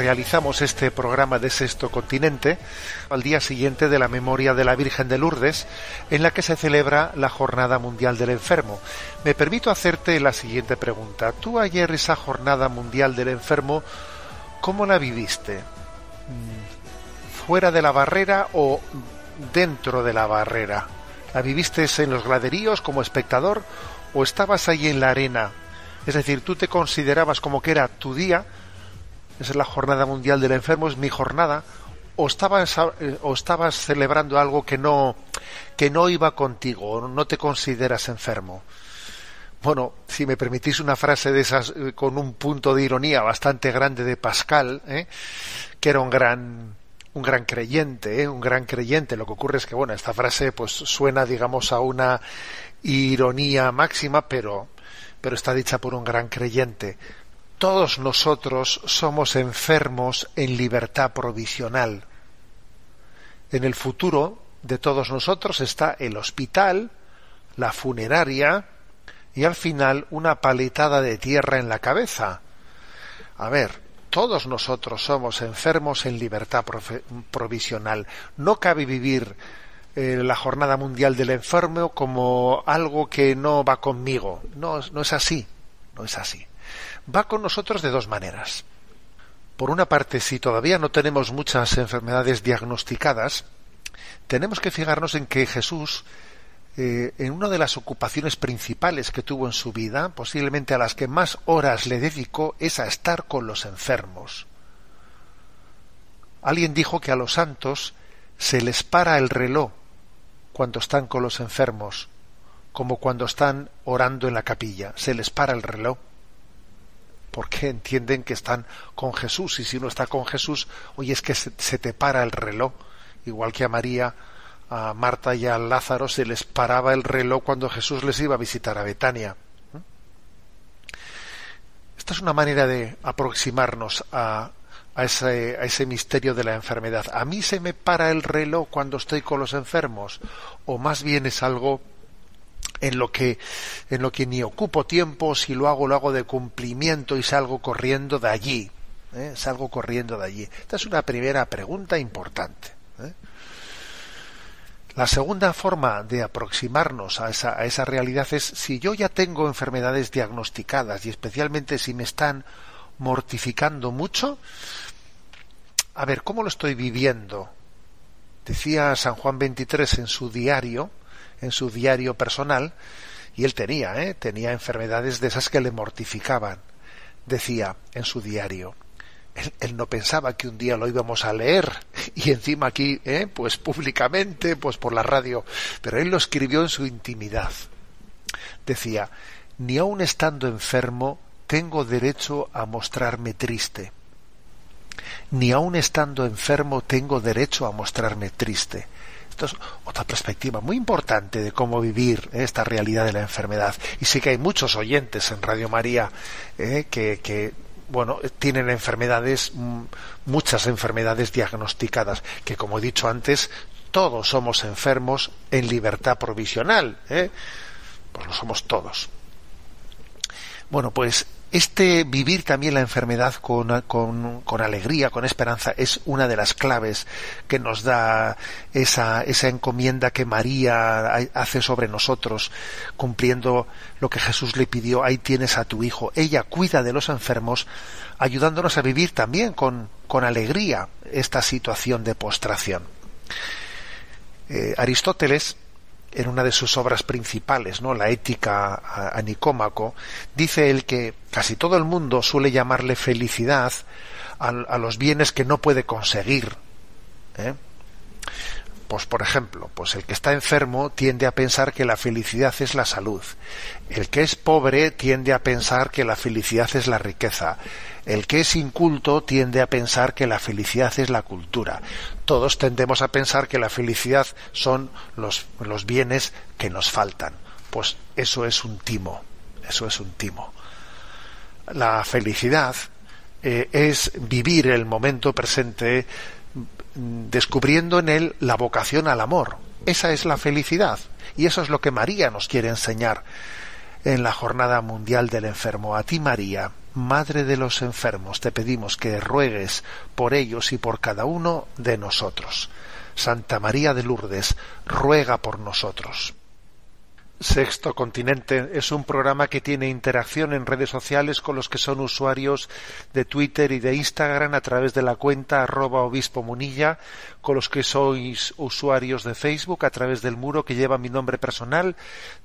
Realizamos este programa de Sexto Continente al día siguiente de la memoria de la Virgen de Lourdes, en la que se celebra la Jornada Mundial del Enfermo. Me permito hacerte la siguiente pregunta. ¿Tú ayer esa Jornada Mundial del Enfermo, cómo la viviste? Mm, ¿Fuera de la barrera o dentro de la barrera? ¿La viviste en los graderíos como espectador o estabas ahí en la arena? Es decir, tú te considerabas como que era tu día, esa es la jornada mundial del enfermo, es mi jornada, o estabas, eh, o estabas celebrando algo que no, que no iba contigo, o no te consideras enfermo. Bueno, si me permitís una frase de esas eh, con un punto de ironía bastante grande de Pascal, ¿eh? que era un gran, un gran creyente, ¿eh? un gran creyente. Lo que ocurre es que, bueno, esta frase pues suena, digamos, a una ironía máxima, pero, pero está dicha por un gran creyente. Todos nosotros somos enfermos en libertad provisional. En el futuro de todos nosotros está el hospital, la funeraria y al final una paletada de tierra en la cabeza. A ver, todos nosotros somos enfermos en libertad provisional. No cabe vivir eh, la Jornada Mundial del Enfermo como algo que no va conmigo. No, no es así. No es así. Va con nosotros de dos maneras. Por una parte, si todavía no tenemos muchas enfermedades diagnosticadas, tenemos que fijarnos en que Jesús, eh, en una de las ocupaciones principales que tuvo en su vida, posiblemente a las que más horas le dedicó, es a estar con los enfermos. Alguien dijo que a los santos se les para el reloj cuando están con los enfermos, como cuando están orando en la capilla, se les para el reloj porque entienden que están con Jesús y si uno está con Jesús, oye, es que se, te para el reloj, igual que a María, a Marta y a Lázaro se les paraba el reloj cuando Jesús les iba a visitar a Betania. Esta es una manera de aproximarnos a ese misterio de la enfermedad. A mí se me para el reloj cuando estoy con los enfermos, o más bien es algo en lo que en lo que ni ocupo tiempo si lo hago lo hago de cumplimiento y salgo corriendo de allí ¿eh? salgo corriendo de allí esta es una primera pregunta importante ¿eh? la segunda forma de aproximarnos a esa, a esa realidad es si yo ya tengo enfermedades diagnosticadas y especialmente si me están mortificando mucho a ver cómo lo estoy viviendo decía San Juan 23 en su diario en su diario personal, y él tenía, ¿eh? tenía enfermedades de esas que le mortificaban. Decía en su diario, él, no pensaba que un día lo íbamos a leer, y encima aquí, ¿eh? pues públicamente, pues por la radio, pero él lo escribió en su intimidad. Decía, ni aun estando enfermo, tengo derecho a mostrarme triste. Ni aun estando enfermo, tengo derecho a mostrarme triste otra perspectiva muy importante de cómo vivir ¿eh? esta realidad de la enfermedad. Y sí que hay muchos oyentes en Radio María eh, que, que, bueno, tienen enfermedades, mm, muchas enfermedades diagnosticadas, que como he dicho antes, todos somos enfermos en libertad provisional, ¿eh? pues lo somos todos. Bueno, pues este vivir también la enfermedad con, con, alegría, con esperanza, es una de las claves que nos da esa, esa encomienda que María hace sobre nosotros, cumpliendo lo que Jesús le pidió, ahí tienes a tu hijo. Ella cuida de los enfermos, ayudándonos a vivir también con, con alegría esta situación de postración. Eh, Aristóteles en una de sus obras principales, ¿no? La ética a, Nicómaco, dice él que casi todo el mundo suele llamarle felicidad a, los bienes que no puede conseguir. ¿eh? Pues por ejemplo, pues el que está enfermo tiende a pensar que la felicidad es la salud. El que es pobre tiende a pensar que la felicidad es la riqueza. El que es inculto tiende a pensar que la felicidad es la cultura. Todos tendemos a pensar que la felicidad son los, los bienes que nos faltan. Pues eso es un timo. Eso es un timo. La felicidad eh, es vivir el momento presente descubriendo en él la vocación al amor. Esa es la felicidad. Y eso es lo que María nos quiere enseñar en la Jornada Mundial del Enfermo. A ti, María, Madre de los enfermos, te pedimos que ruegues por ellos y por cada uno de nosotros. Santa María de Lourdes, ruega por nosotros. Sexto Continente es un programa que tiene interacción en redes sociales con los que son usuarios de Twitter y de Instagram a través de la cuenta arroba obispo munilla, con los que sois usuarios de Facebook a través del muro que lleva mi nombre personal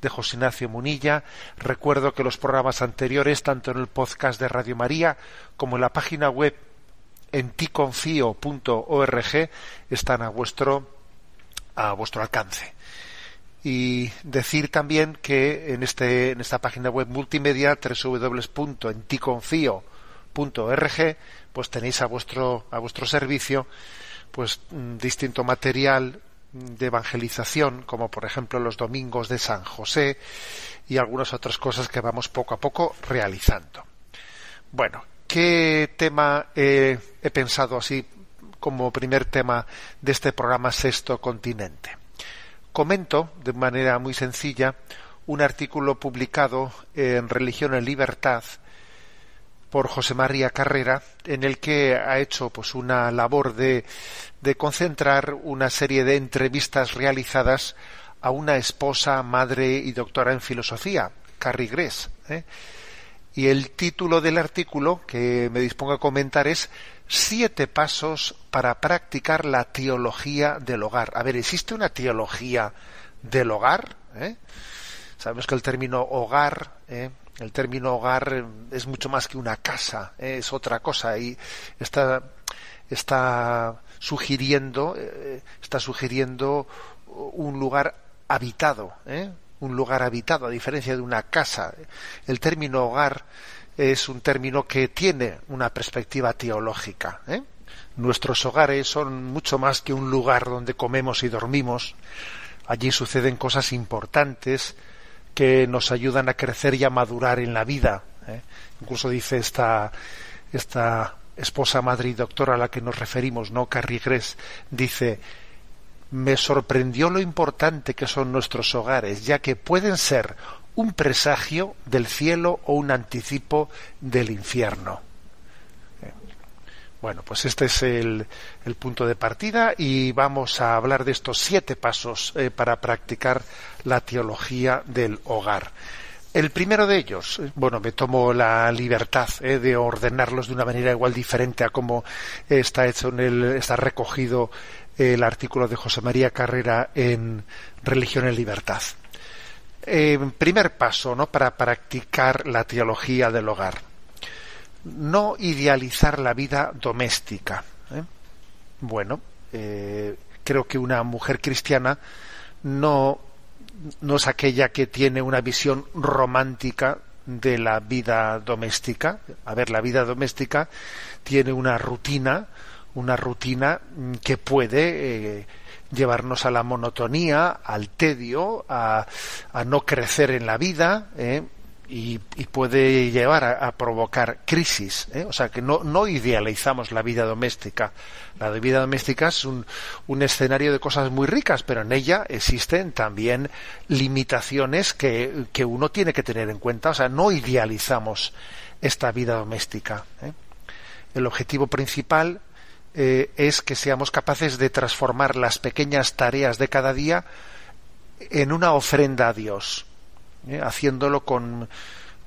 de José Ignacio Munilla. Recuerdo que los programas anteriores, tanto en el podcast de Radio María como en la página web en ticonfio.org, están a vuestro a vuestro alcance y decir también que en este en esta página web multimedia www.enticonfio.org pues tenéis a vuestro a vuestro servicio pues mm, distinto material de evangelización como por ejemplo los domingos de San José y algunas otras cosas que vamos poco a poco realizando. Bueno, ¿qué tema he pensado así como primer tema de este programa Sexto Continente? Comento de manera muy sencilla un artículo publicado en Religión en Libertad por José María Carrera, en el que ha hecho pues una labor de, de concentrar una serie de entrevistas realizadas a una esposa, madre y doctora en filosofía, Carrie Gress. ¿eh? Y el título del artículo que me dispongo a comentar es siete pasos para practicar la teología del hogar. A ver, ¿existe una teología del hogar? ¿Eh? Sabemos que el término hogar, ¿eh? el término hogar es mucho más que una casa, ¿eh? es otra cosa y está, está sugiriendo, está sugiriendo un lugar habitado, un lugar habitado, a diferencia de una casa. El término hogar es un término que tiene una perspectiva teológica. ¿eh? Nuestros hogares son mucho más que un lugar donde comemos y dormimos. Allí suceden cosas importantes que nos ayudan a crecer y a madurar en la vida. ¿eh? Incluso dice esta, esta esposa, madre y doctora a la que nos referimos, ¿no? Carrigres, dice, me sorprendió lo importante que son nuestros hogares, ya que pueden ser un presagio del cielo o un anticipo del infierno. Eh, bueno, pues este es el, punto de partida y vamos a hablar de estos siete pasos eh, para practicar la teología del hogar. El primero de ellos, eh, bueno, me tomo la libertad de ordenarlos de una manera igual diferente a como está hecho en el, está recogido el artículo de José María Carrera en Religión en Libertad. Eh, primer paso ¿no? para practicar la teología del hogar. No idealizar la vida doméstica. ¿eh? Bueno, eh, creo que una mujer cristiana no, no es aquella que tiene una visión romántica de la vida doméstica. A ver, la vida doméstica tiene una rutina, una rutina que puede llevarnos a la monotonía, al tedio, a, no crecer en la vida, ¿eh? y, puede llevar a, a provocar crisis. ¿eh? O sea que no, idealizamos la vida doméstica. La vida doméstica es un, escenario de cosas muy ricas, pero en ella existen también limitaciones que, que uno tiene que tener en cuenta. O sea, no idealizamos esta vida doméstica. ¿eh? El objetivo principal eh, es que seamos capaces de transformar las pequeñas tareas de cada día en una ofrenda a Dios, ¿eh? haciéndolo con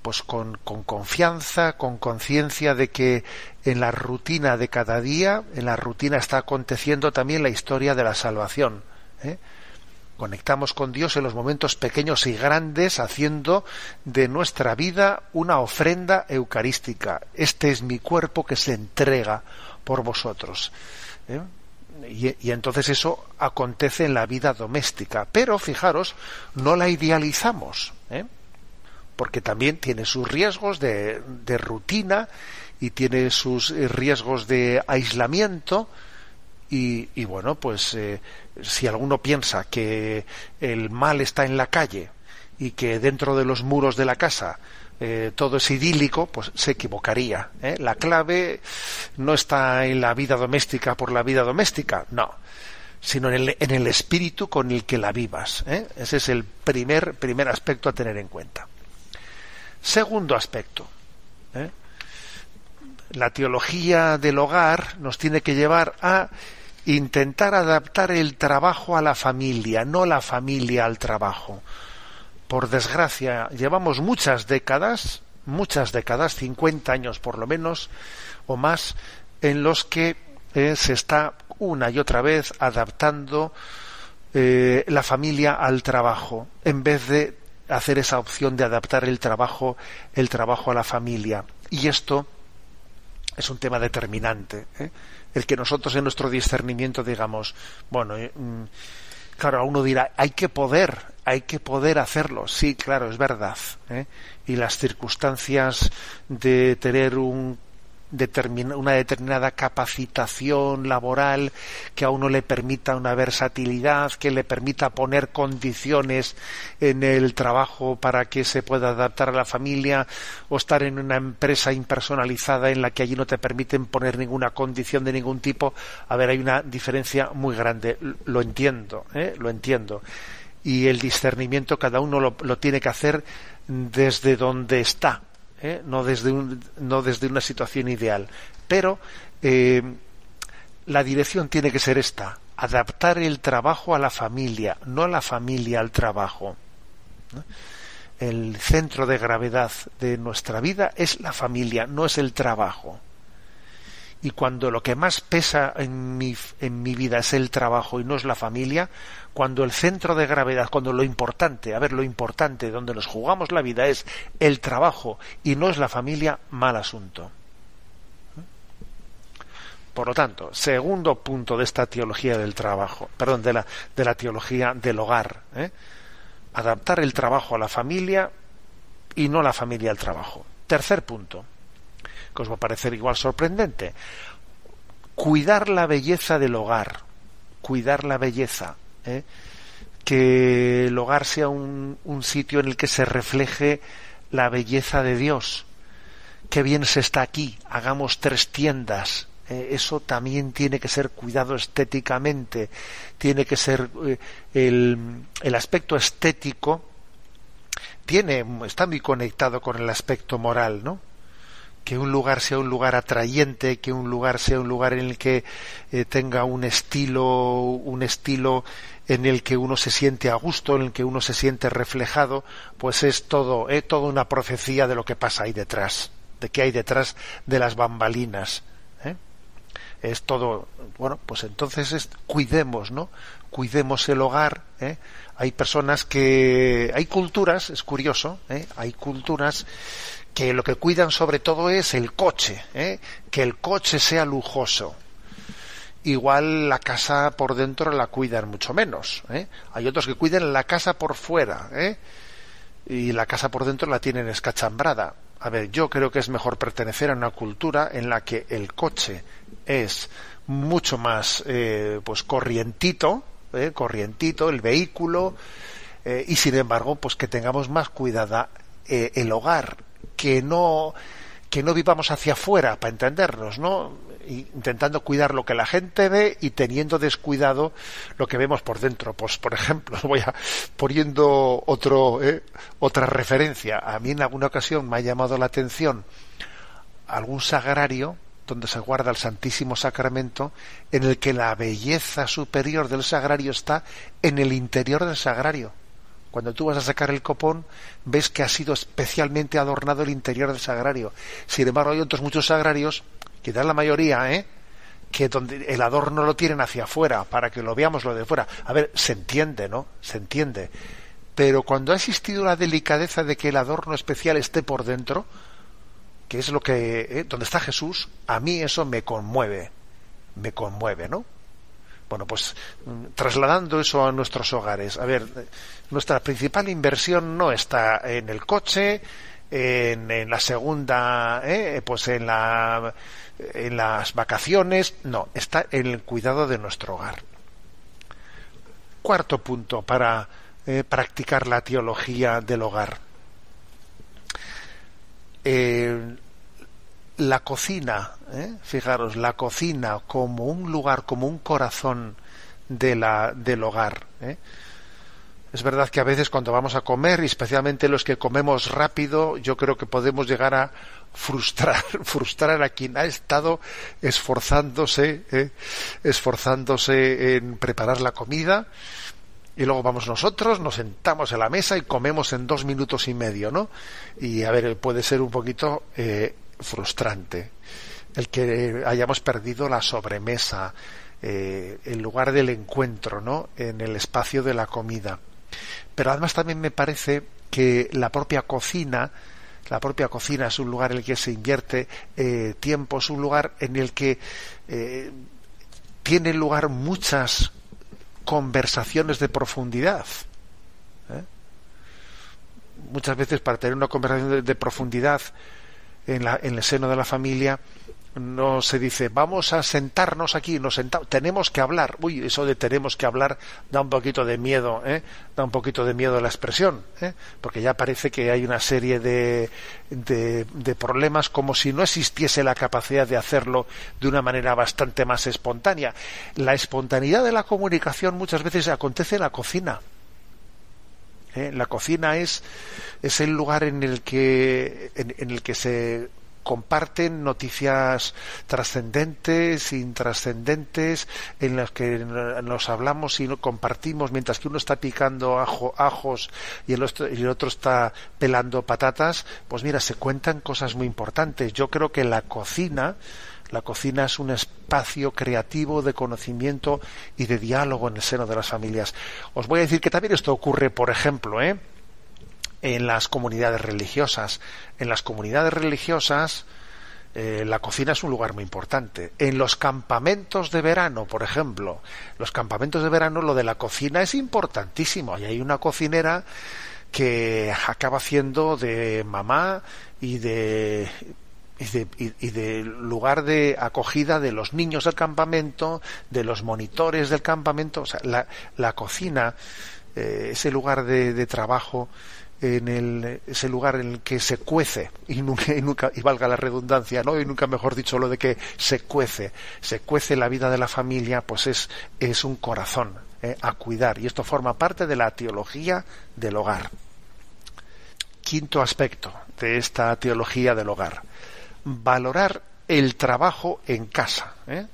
pues con, con confianza, con conciencia de que en la rutina de cada día, en la rutina está aconteciendo también la historia de la salvación. ¿eh? Conectamos con Dios en los momentos pequeños y grandes, haciendo de nuestra vida una ofrenda eucarística. Este es mi cuerpo que se entrega por vosotros. ¿eh? Y, entonces eso acontece en la vida doméstica. Pero fijaros, no la idealizamos, ¿eh? porque también tiene sus riesgos de, de, rutina y tiene sus riesgos de aislamiento. Y, y bueno, pues eh, si alguno piensa que el mal está en la calle y que dentro de los muros de la casa eh, todo es idílico, pues se equivocaría. ¿eh? La clave no está en la vida doméstica por la vida doméstica, no, sino en el, en el espíritu con el que la vivas. Ese es el primer, primer aspecto a tener en cuenta. Segundo aspecto. La teología del hogar nos tiene que llevar a intentar adaptar el trabajo a la familia, no la familia al trabajo por desgracia, llevamos muchas décadas, muchas décadas, 50 años por lo menos, o más, en los que eh, se está una y otra vez adaptando eh, la familia al trabajo, en vez de hacer esa opción de adaptar el trabajo, el trabajo a la familia. Y esto es un tema determinante. ¿eh? El que nosotros en nuestro discernimiento digamos, bueno, eh, Claro, uno dirá, hay que poder, hay que poder hacerlo. Sí, claro, es verdad. ¿eh? Y las circunstancias de tener un una determinada capacitación laboral que a uno le permita una versatilidad, que le permita poner condiciones en el trabajo para que se pueda adaptar a la familia o estar en una empresa impersonalizada en la que allí no te permiten poner ninguna condición de ningún tipo. A ver, hay una diferencia muy grande. Lo entiendo, ¿eh? lo entiendo. Y el discernimiento cada uno lo, lo tiene que hacer desde donde está ¿eh? no, desde no desde una situación ideal. Pero eh, la dirección tiene que ser esta, adaptar el trabajo a la familia, no la familia al trabajo. El centro de gravedad de nuestra vida es la familia, no es el trabajo. Y cuando lo que más pesa en mi, en mi vida es el trabajo y no es la familia, cuando el centro de gravedad, cuando lo importante, a ver, lo importante, donde nos jugamos la vida es el trabajo y no es la familia, mal asunto. Por lo tanto, segundo punto de esta teología del trabajo, perdón, de la, de la teología del hogar, ¿eh? adaptar el trabajo a la familia y no la familia al trabajo. Tercer punto, que os va a parecer igual sorprendente, cuidar la belleza del hogar, cuidar la belleza, ¿eh? que el hogar sea un, un, sitio en el que se refleje la belleza de Dios. Qué bien se está aquí, hagamos tres tiendas. Eh, eso también tiene que ser cuidado estéticamente, tiene que ser eh, el, el aspecto estético tiene está muy conectado con el aspecto moral, ¿no? Que un lugar sea un lugar atrayente, que un lugar sea un lugar en el que eh, tenga un estilo, un estilo en el que uno se siente a gusto, en el que uno se siente reflejado, pues es todo, eh, toda una profecía de lo que pasa ahí detrás, de qué hay detrás de las bambalinas. ¿eh? Es todo, bueno, pues entonces es, cuidemos, ¿no? Cuidemos el hogar. ¿eh? Hay personas que, hay culturas, es curioso, ¿eh? hay culturas que lo que cuidan sobre todo es el coche, ¿eh? que el coche sea lujoso. Igual la casa por dentro la cuidan mucho menos. ¿eh? Hay otros que cuidan la casa por fuera ¿eh? y la casa por dentro la tienen escachambrada. A ver, yo creo que es mejor pertenecer a una cultura en la que el coche es mucho más eh, pues corrientito, ¿eh? corrientito el vehículo eh, y sin embargo pues que tengamos más cuidada el hogar, que no que no vivamos hacia afuera para entendernos, ¿no? intentando cuidar lo que la gente ve y teniendo descuidado lo que vemos por dentro. Pues, por ejemplo, voy a poniendo otro, eh, otra referencia. A mí en alguna ocasión me ha llamado la atención algún sagrario donde se guarda el Santísimo Sacramento, en el que la belleza superior del sagrario está en el interior del sagrario. Cuando tú vas a sacar el copón, ves que ha sido especialmente adornado el interior del sagrario. Sin embargo, hay otros muchos sagrarios, quizás la mayoría, ¿eh? que donde el adorno lo tienen hacia afuera, para que lo veamos lo de fuera. A ver, se entiende, ¿no? Se entiende. Pero cuando ha existido la delicadeza de que el adorno especial esté por dentro, que es lo que, ¿eh? donde está Jesús, a mí eso me conmueve, me conmueve, ¿no? Bueno, pues trasladando eso a nuestros hogares. A ver, nuestra principal inversión no está en el coche, en, la segunda, ¿eh? pues en, la, en las vacaciones, no, está en el cuidado de nuestro hogar. Cuarto punto para eh, practicar la teología del hogar. Eh, la cocina, ¿eh? fijaros, la cocina como un lugar, como un corazón de la, del hogar. ¿eh? Es verdad que a veces cuando vamos a comer, y especialmente los que comemos rápido, yo creo que podemos llegar a frustrar, frustrar a quien ha estado esforzándose, ¿eh? esforzándose en preparar la comida. Y luego vamos nosotros, nos sentamos en la mesa y comemos en dos minutos y medio, ¿no? Y a ver, puede ser un poquito frustrante el que hayamos perdido la sobremesa, eh, el lugar del encuentro, ¿no? En el espacio de la comida. Pero además también me parece que la propia cocina, la propia cocina es un lugar en el que se invierte eh, tiempo, es un lugar en el que eh, tiene lugar muchas conversaciones de profundidad. Muchas veces para tener una conversación de profundidad en, la, en el seno de la familia no se dice vamos a sentarnos aquí, nos sentamos, tenemos que hablar. Uy, eso de tenemos que hablar da un poquito de miedo, ¿eh? da un poquito de miedo la expresión, ¿eh? porque ya parece que hay una serie de, de, de, problemas como si no existiese la capacidad de hacerlo de una manera bastante más espontánea. La espontaneidad de la comunicación muchas veces acontece en la cocina. ¿Eh? La cocina es, es el lugar en el que, en, el que se comparten noticias trascendentes, intrascendentes, en las que nos hablamos y compartimos mientras que uno está picando ajo, ajos y el, otro, y el otro está pelando patatas, pues mira, se cuentan cosas muy importantes. Yo creo que la cocina la cocina es un espacio creativo de conocimiento y de diálogo en el seno de las familias. Os voy a decir que también esto ocurre, por ejemplo, ¿eh? en las comunidades religiosas. En las comunidades religiosas eh, la cocina es un lugar muy importante. En los campamentos de verano, por ejemplo, los campamentos de verano lo de la cocina es importantísimo. Y hay una cocinera que acaba haciendo de mamá y de y de, lugar de acogida de los niños del campamento, de los monitores del campamento, o sea, la, la cocina, eh, ese lugar de, trabajo, en el, ese lugar en el que se cuece, y nunca, y nunca, y valga la redundancia, ¿no? Y nunca mejor dicho lo de que se cuece, se cuece la vida de la familia, pues es, es un corazón eh, a cuidar, y esto forma parte de la teología del hogar. Quinto aspecto de esta teología del hogar valorar el trabajo en casa. ¿eh?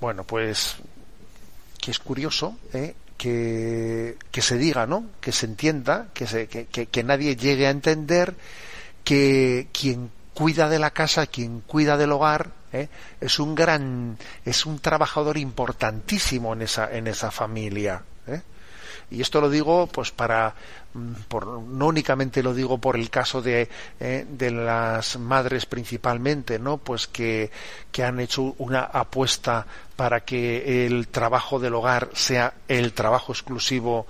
Bueno, pues que es curioso ¿eh? que, que, se diga, ¿no? Que se entienda, que, se, que, nadie llegue a entender que quien cuida de la casa, quien cuida del hogar, ¿eh? es un gran, es un trabajador importantísimo en esa, en esa familia. Y esto lo digo pues para mm, por, no únicamente lo digo por el caso de, eh, de las madres principalmente, ¿no? Pues que, que han hecho una apuesta para que el trabajo del hogar sea el trabajo exclusivo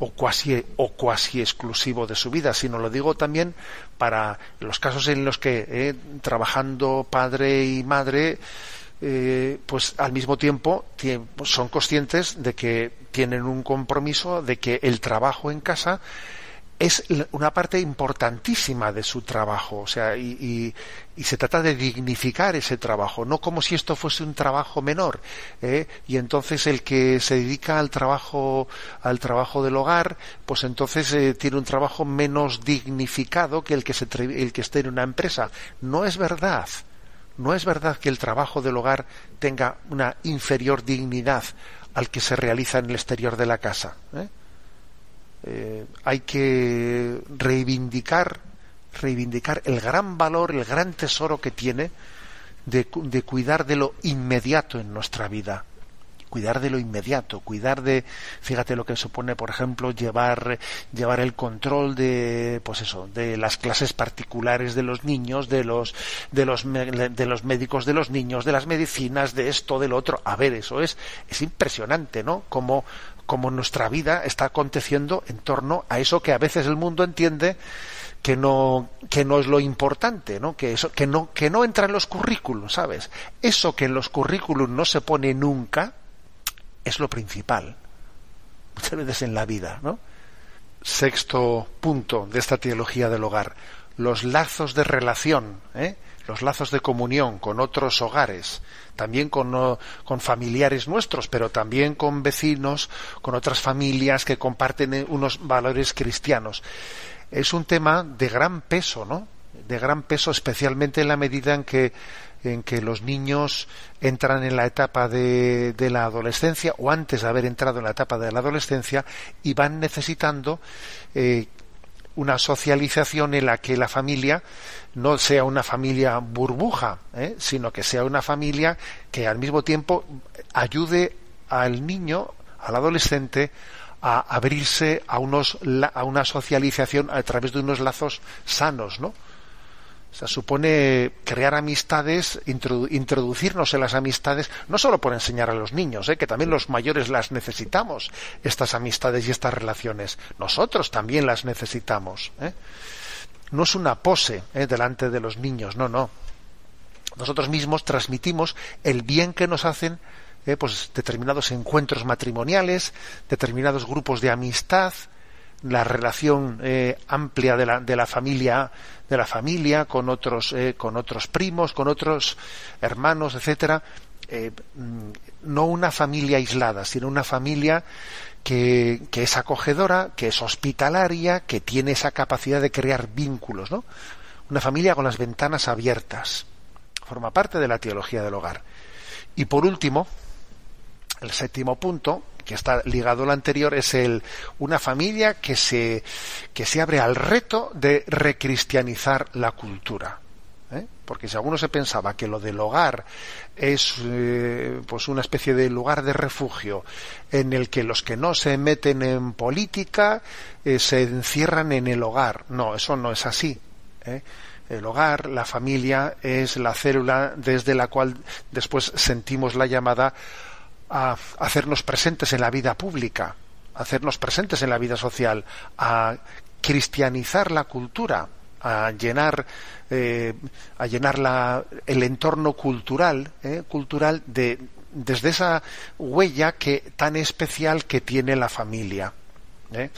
o cuasi, o cuasi exclusivo de su vida, sino lo digo también para los casos en los que eh, trabajando padre y madre eh, pues al mismo tiempo son conscientes de que tienen un compromiso de que el trabajo en casa es una parte importantísima de su trabajo, o sea, y, y, se trata de dignificar ese trabajo, no como si esto fuese un trabajo menor, ¿eh? y entonces el que se dedica al trabajo, al trabajo del hogar, pues entonces eh, tiene un trabajo menos dignificado que el que se, el que esté en una empresa. No es verdad. No es verdad que el trabajo del hogar tenga una inferior dignidad al que se realiza en el exterior de la casa. ¿eh? Eh, hay que reivindicar, reivindicar el gran valor, el gran tesoro que tiene de, de cuidar de lo inmediato en nuestra vida cuidar de lo inmediato, cuidar de, fíjate lo que supone, por ejemplo, llevar, llevar el control de, pues eso, de las clases particulares de los niños, de los, de los, de los médicos de los niños, de las medicinas, de esto, del otro. A ver, eso es, es impresionante, ¿no? Como, como nuestra vida está aconteciendo en torno a eso que a veces el mundo entiende que no que no es lo importante, ¿no? Que eso que no que no entra en los currículos, ¿sabes? Eso que en los currículos no se pone nunca es lo principal. Muchas veces en la vida, ¿no? Sexto punto de esta teología del hogar, los lazos de relación, ¿eh? los lazos de comunión con otros hogares, también con, con, familiares nuestros, pero también con vecinos, con otras familias que comparten eh, unos valores cristianos. Es un tema de gran peso, ¿no? De gran peso, especialmente en la medida en que en que los niños entran en la etapa de, de, la adolescencia o antes de haber entrado en la etapa de la adolescencia y van necesitando eh, una socialización en la que la familia no sea una familia burbuja, ¿eh? sino que sea una familia que al mismo tiempo ayude al niño, al adolescente, a abrirse a, unos, a una socialización a través de unos lazos sanos, ¿no? O sea, supone crear amistades, introducirnos en las amistades, no solo por enseñar a los niños, ¿eh? que también los mayores las necesitamos, estas amistades y estas relaciones. Nosotros también las necesitamos. ¿eh? No es una pose ¿eh? delante de los niños, no, no. Nosotros mismos transmitimos el bien que nos hacen pues determinados encuentros matrimoniales, determinados grupos de amistad, la relación eh, amplia de la, de la, familia de la familia con otros eh, con otros primos con otros hermanos etcétera eh, mm, no una familia aislada sino una familia que, que, es acogedora que es hospitalaria que tiene esa capacidad de crear vínculos no una familia con las ventanas abiertas. Forma parte de la teología del hogar. Y por último el séptimo punto que está ligado al anterior es el una familia que se que se abre al reto de recristianizar la cultura ¿eh? porque si alguno se pensaba que lo del hogar es eh, pues una especie de lugar de refugio en el que los que no se meten en política eh, se encierran en el hogar no eso no es así el hogar, la familia, es la célula desde la cual después sentimos la llamada a hacernos presentes en la vida pública, a hacernos presentes en la vida social, a cristianizar la cultura, a llenar eh, a llenar la, el entorno cultural eh, cultural de desde esa huella que tan especial que tiene la familia ¿eh?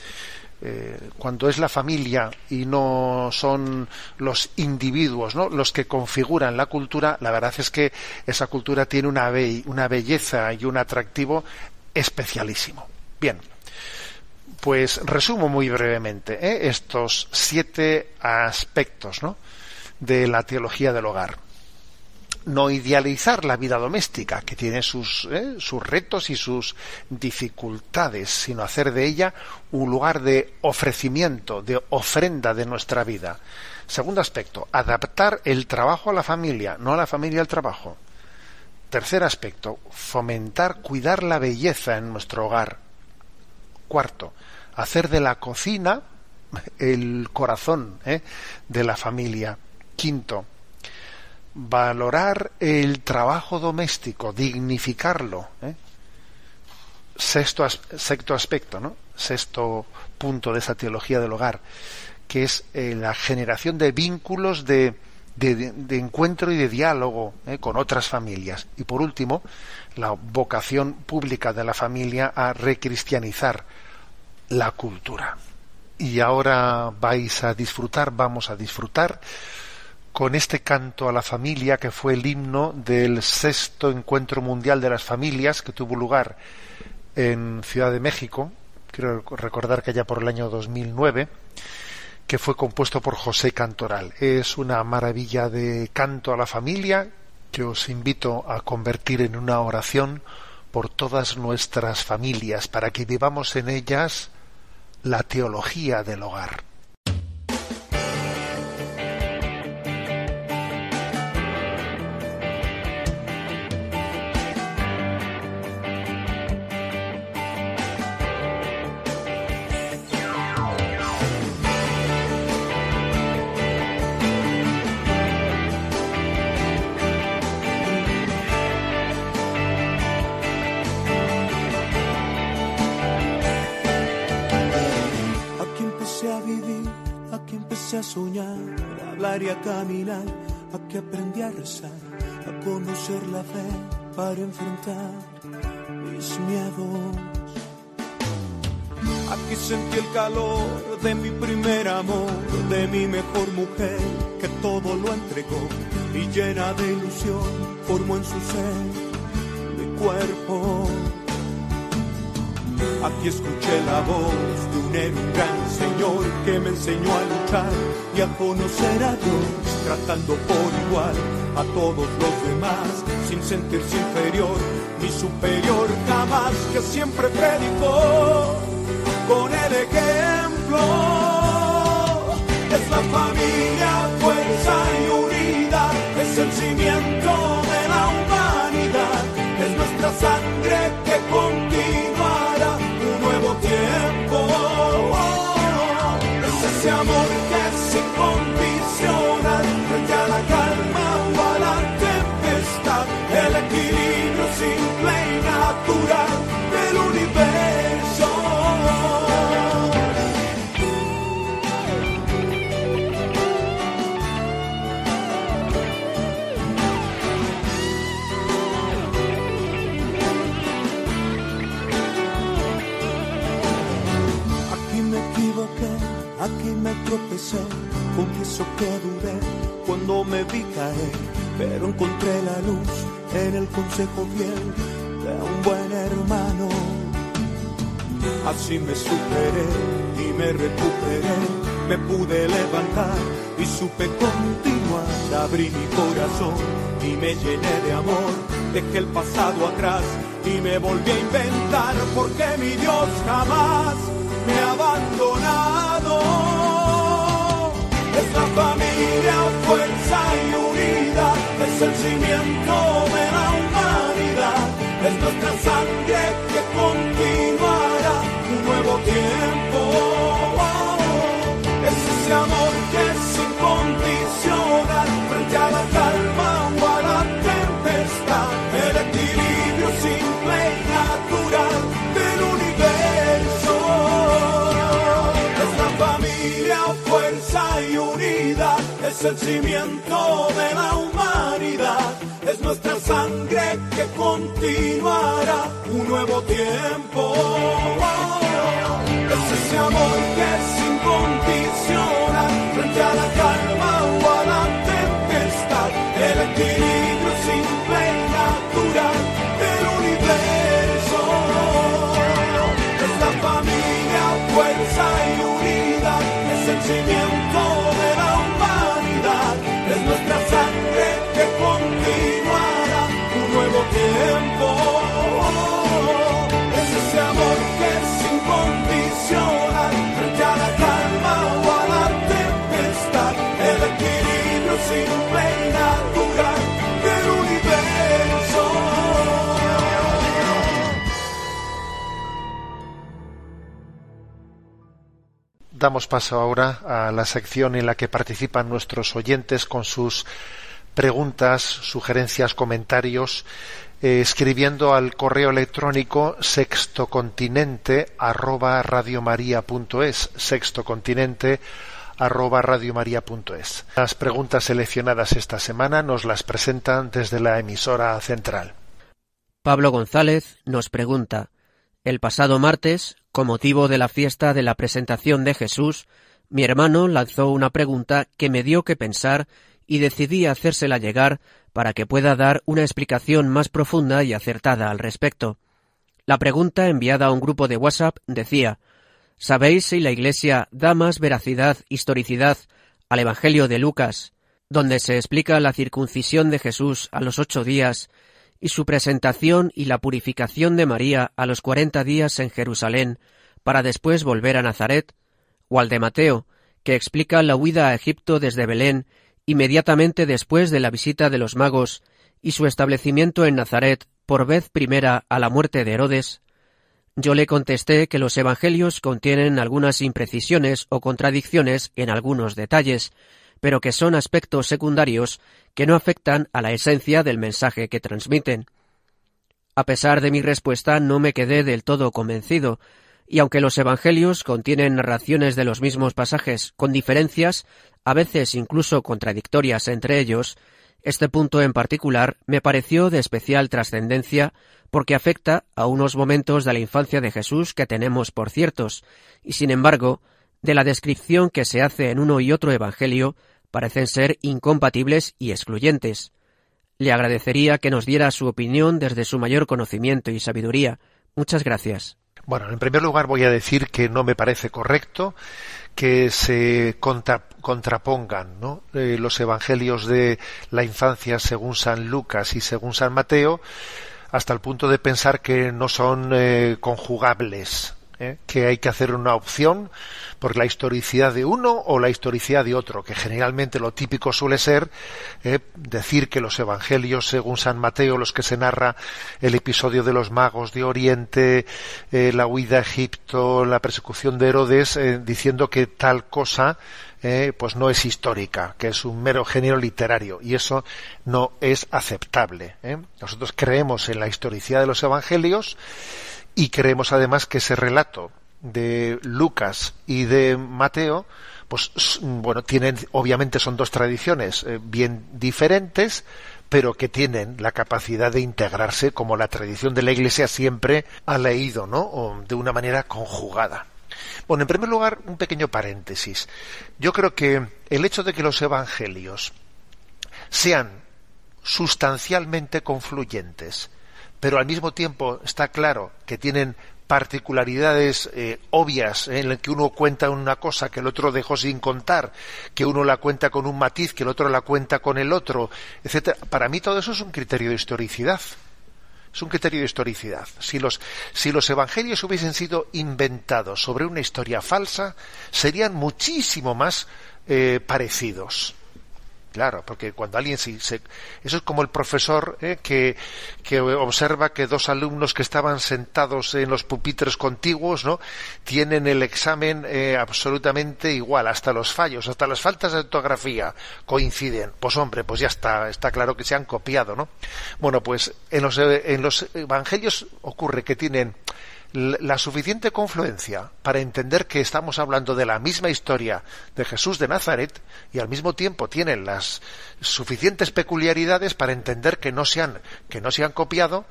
Eh, cuando es la familia y no son los individuos ¿no? los que configuran la cultura, la verdad es que esa cultura tiene una, belleza y un atractivo especialísimo. Bien, pues resumo muy brevemente ¿eh? estos siete aspectos de la teología del hogar no idealizar la vida doméstica, que tiene sus, ¿eh? sus retos y sus dificultades, sino hacer de ella un lugar de ofrecimiento, de ofrenda de nuestra vida. Segundo aspecto, adaptar el trabajo a la familia, no a la familia al trabajo. Tercer aspecto, fomentar, cuidar la belleza en nuestro hogar. Cuarto, hacer de la cocina el corazón ¿eh? de la familia. Quinto, valorar el trabajo doméstico, dignificarlo. ¿eh? Sexto, aspecto, ¿no? Sexto punto de esa teología del hogar, que es eh, la generación de vínculos de, de, encuentro y de diálogo ¿eh? con otras familias. Y por último, la vocación pública de la familia a recristianizar la cultura. Y ahora vais a disfrutar, vamos a disfrutar con este canto a la familia que fue el himno del sexto encuentro mundial de las familias que tuvo lugar en Ciudad de México, quiero recordar que ya por el año 2009, que fue compuesto por José Cantoral. Es una maravilla de canto a la familia que os invito a convertir en una oración por todas nuestras familias, para que vivamos en ellas la teología del hogar. A soñar, a hablar y a caminar, aquí aprendí a rezar, a conocer la fe para enfrentar mis miedos. Aquí sentí el calor de mi primer amor, de mi mejor mujer, que todo lo entregó y llena de ilusión formó en su ser mi cuerpo. Aquí escuché la voz de un héroe, gran señor que me enseñó a luchar y a conocer a Dios, tratando por igual a todos los demás, sin sentirse inferior ni superior jamás, que siempre predicó con el ejemplo. Es la familia, fuerza y unidad, es el cimiento de la humanidad, es nuestra sangre que continuará tropecé, confieso que dudé cuando me vi caer, pero encontré la luz en el consejo fiel de un buen hermano. Así me superé y me recuperé, me pude levantar y supe continuar. Abrí mi corazón y me llené de amor, dejé el pasado atrás y me volví a inventar porque mi Dios jamás me ha abandonado. Es la familia, fuerza y unidad, es el cimiento de la humanidad, es nuestra sangre que continuará un nuevo tiempo. Es el cimiento de la humanidad, es nuestra sangre que continuará un nuevo tiempo. Es ese amor que es incondicional frente a la calma o a la tempestad, el equilibrio simple y natural del universo. Es la familia, fuerza y unidad, el cimiento Damos paso ahora a la sección en la que participan nuestros oyentes con sus preguntas, sugerencias, comentarios, eh, escribiendo al correo electrónico sextocontinente arroba radiomaria.es, sextocontinente arroba radiomaria.es. Las preguntas seleccionadas esta semana nos las presentan desde la emisora central. Pablo González nos pregunta El pasado martes, con motivo de la fiesta de la presentación de Jesús, mi hermano lanzó una pregunta que me dio que pensar y decidí hacérsela llegar para que pueda dar una explicación más profunda y acertada al respecto. La pregunta enviada a un grupo de WhatsApp decía ¿Sabéis si la Iglesia da más veracidad, historicidad al Evangelio de Lucas, donde se explica la circuncisión de Jesús a los ocho días y su presentación y la purificación de María a los cuarenta días en Jerusalén, para después volver a Nazaret, o al de Mateo, que explica la huida a Egipto desde Belén inmediatamente después de la visita de los magos y su establecimiento en Nazaret por vez primera a la muerte de Herodes, yo le contesté que los Evangelios contienen algunas imprecisiones o contradicciones en algunos detalles, pero que son aspectos secundarios que no afectan a la esencia del mensaje que transmiten. A pesar de mi respuesta no me quedé del todo convencido, y aunque los Evangelios contienen narraciones de los mismos pasajes con diferencias, a veces incluso contradictorias entre ellos, este punto en particular me pareció de especial trascendencia porque afecta a unos momentos de la infancia de Jesús que tenemos por ciertos, y sin embargo, de la descripción que se hace en uno y otro Evangelio, parecen ser incompatibles y excluyentes. Le agradecería que nos diera su opinión desde su mayor conocimiento y sabiduría. Muchas gracias. Bueno, en primer lugar voy a decir que no me parece correcto que se contra, contrapongan eh, los evangelios de la infancia según San Lucas y según San Mateo hasta el punto de pensar que no son eh, conjugables, ¿eh? que hay que hacer una opción por la historicidad de uno o la historicidad de otro, que generalmente lo típico suele ser ¿eh? decir que los evangelios según San Mateo, los que se narra el episodio de los magos de Oriente, la huida a Egipto, la persecución de Herodes, diciendo que tal cosa eh, pues no es histórica, que es un mero género literario, y eso no es aceptable. ¿eh? Nosotros creemos en la historicidad de los evangelios y creemos además que ese relato de Lucas y de Mateo, pues bueno, tienen, obviamente son dos tradiciones eh, bien diferentes, pero que tienen la capacidad de integrarse como la tradición de la Iglesia siempre ha leído, ¿no? O de una manera conjugada. Bueno, en primer lugar, un pequeño paréntesis. Yo creo que el hecho de que los evangelios sean sustancialmente confluyentes, pero al mismo tiempo está claro que tienen particularidades eh, obvias en las que uno cuenta una cosa que el otro dejó sin contar, que uno la cuenta con un matiz, que el otro la cuenta con el otro, etcétera. Para mí todo eso es un criterio de historicidad. Es un criterio de historicidad. Si los, si los evangelios hubiesen sido inventados sobre una historia falsa, serían muchísimo más eh, parecidos. Claro, porque cuando alguien se, eso es como el profesor ¿eh? que, que, observa que dos alumnos que estaban sentados en los pupitres contiguos, ¿no? Tienen el examen eh, absolutamente igual, hasta los fallos, hasta las faltas de ortografía coinciden. Pues hombre, pues ya está, está claro que se han copiado, ¿no? Bueno, pues en los, en los evangelios ocurre que tienen la suficiente confluencia para entender que estamos hablando de la misma historia de Jesús de Nazaret y al mismo tiempo tienen las suficientes peculiaridades para entender que no se han, que no se han copiado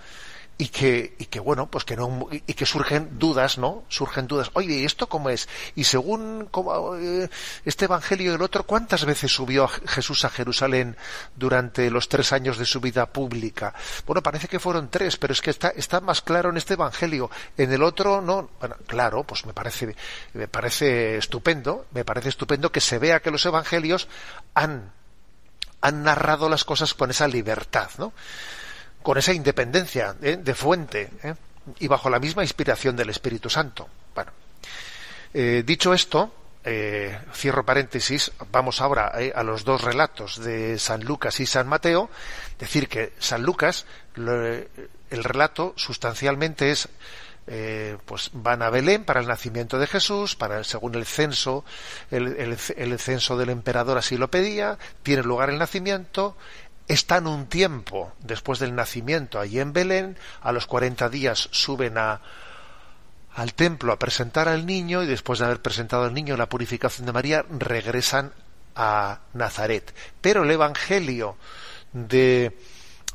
y que, y que bueno, pues que no, y que surgen dudas, ¿no? Surgen dudas. Oye, ¿y esto cómo es? Y según cómo, eh, este evangelio del otro, ¿cuántas veces subió Jesús a Jerusalén durante los tres años de su vida pública? Bueno, parece que fueron tres, pero es que está, está más claro en este evangelio. En el otro, no. Bueno, claro, pues me parece, me parece estupendo, me parece estupendo que se vea que los evangelios han, han narrado las cosas con esa libertad, ¿no? Con esa independencia ¿eh? de fuente ¿eh? y bajo la misma inspiración del Espíritu Santo. Bueno, eh, dicho esto, cierro paréntesis, vamos ahora a los dos relatos de San Lucas y San Mateo, decir que San Lucas, el relato sustancialmente es pues van a Belén para el nacimiento de Jesús, para según el censo, el, el, censo del emperador así lo pedía, tiene lugar el nacimiento, están un tiempo después del nacimiento allí en Belén, a los 40 días suben a, al templo a presentar al niño y después de haber presentado al niño la purificación de María regresan a Nazaret. Pero el Evangelio de,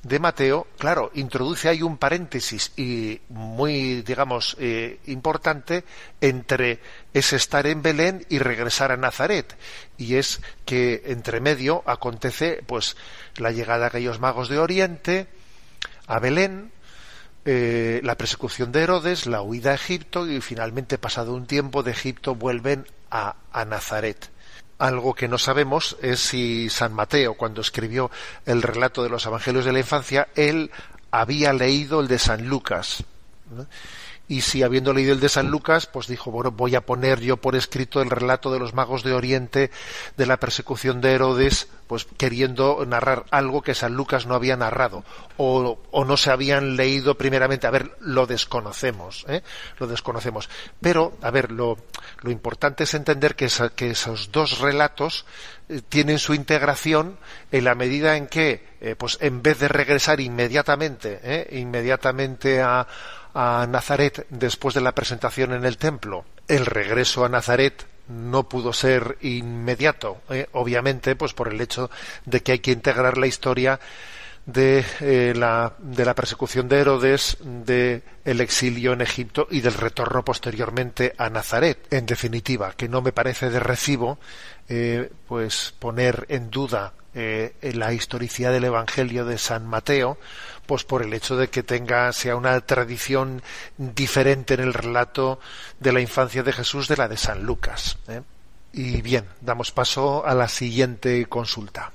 de Mateo, claro, introduce ahí un paréntesis y muy, digamos, eh, importante entre ese estar en Belén y regresar a Nazaret. Y es que entre medio acontece, pues, la llegada de aquellos magos de Oriente a Belén, eh, la persecución de Herodes, la huida a Egipto y finalmente, pasado un tiempo de Egipto, vuelven a, a Nazaret. Algo que no sabemos es si San Mateo, cuando escribió el relato de los Evangelios de la Infancia, él había leído el de San Lucas. Y si habiendo leído el de San Lucas, pues dijo, bueno, voy a poner yo por escrito el relato de los magos de Oriente, de la persecución de Herodes, pues queriendo narrar algo que San Lucas no había narrado, o, no se habían leído primeramente, a ver, lo desconocemos, ¿eh? lo desconocemos. Pero, a ver, lo, lo importante es entender que, esa, que esos dos relatos eh, tienen su integración en la medida en que, eh, pues en vez de regresar inmediatamente, ¿eh? inmediatamente a a Nazaret después de la presentación en el templo. El regreso a Nazaret no pudo ser inmediato, ¿eh? obviamente, pues por el hecho de que hay que integrar la historia de, eh, la, de la persecución de Herodes, de el exilio en Egipto y del retorno posteriormente a Nazaret. En definitiva, que no me parece de recibo, eh, pues poner en duda eh, la historicidad del Evangelio de San Mateo, pues por el hecho de que tenga sea una tradición diferente en el relato de la infancia de Jesús de la de San Lucas. ¿eh? Y bien, damos paso a la siguiente consulta.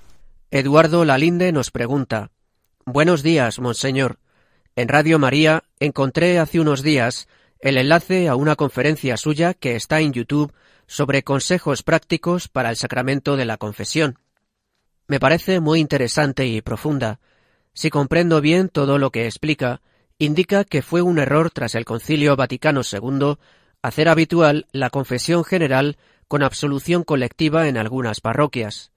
Eduardo Lalinde nos pregunta Buenos días, monseñor. En Radio María encontré hace unos días el enlace a una conferencia suya que está en YouTube sobre consejos prácticos para el sacramento de la confesión. Me parece muy interesante y profunda. Si comprendo bien todo lo que explica, indica que fue un error tras el Concilio Vaticano II hacer habitual la confesión general con absolución colectiva en algunas parroquias.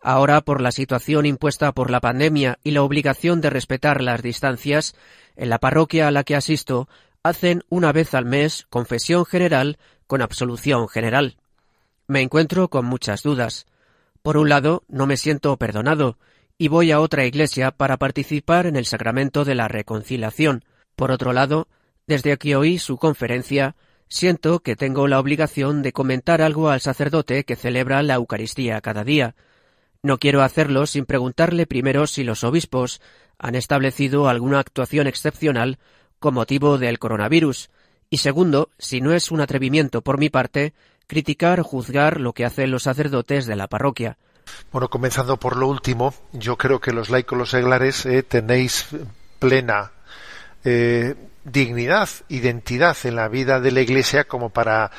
Ahora, por la situación impuesta por la pandemia y la obligación de respetar las distancias, en la parroquia a la que asisto hacen una vez al mes confesión general con absolución general. Me encuentro con muchas dudas. Por un lado, no me siento perdonado, y voy a otra iglesia para participar en el sacramento de la reconciliación. Por otro lado, desde que oí su conferencia, siento que tengo la obligación de comentar algo al sacerdote que celebra la Eucaristía cada día. No quiero hacerlo sin preguntarle primero si los obispos han establecido alguna actuación excepcional con motivo del coronavirus, y segundo, si no es un atrevimiento por mi parte, criticar juzgar lo que hacen los sacerdotes de la parroquia. Bueno, comenzando por lo último, yo creo que los laicos, los seglares, eh, tenéis plena eh, dignidad, identidad en la vida de la Iglesia como para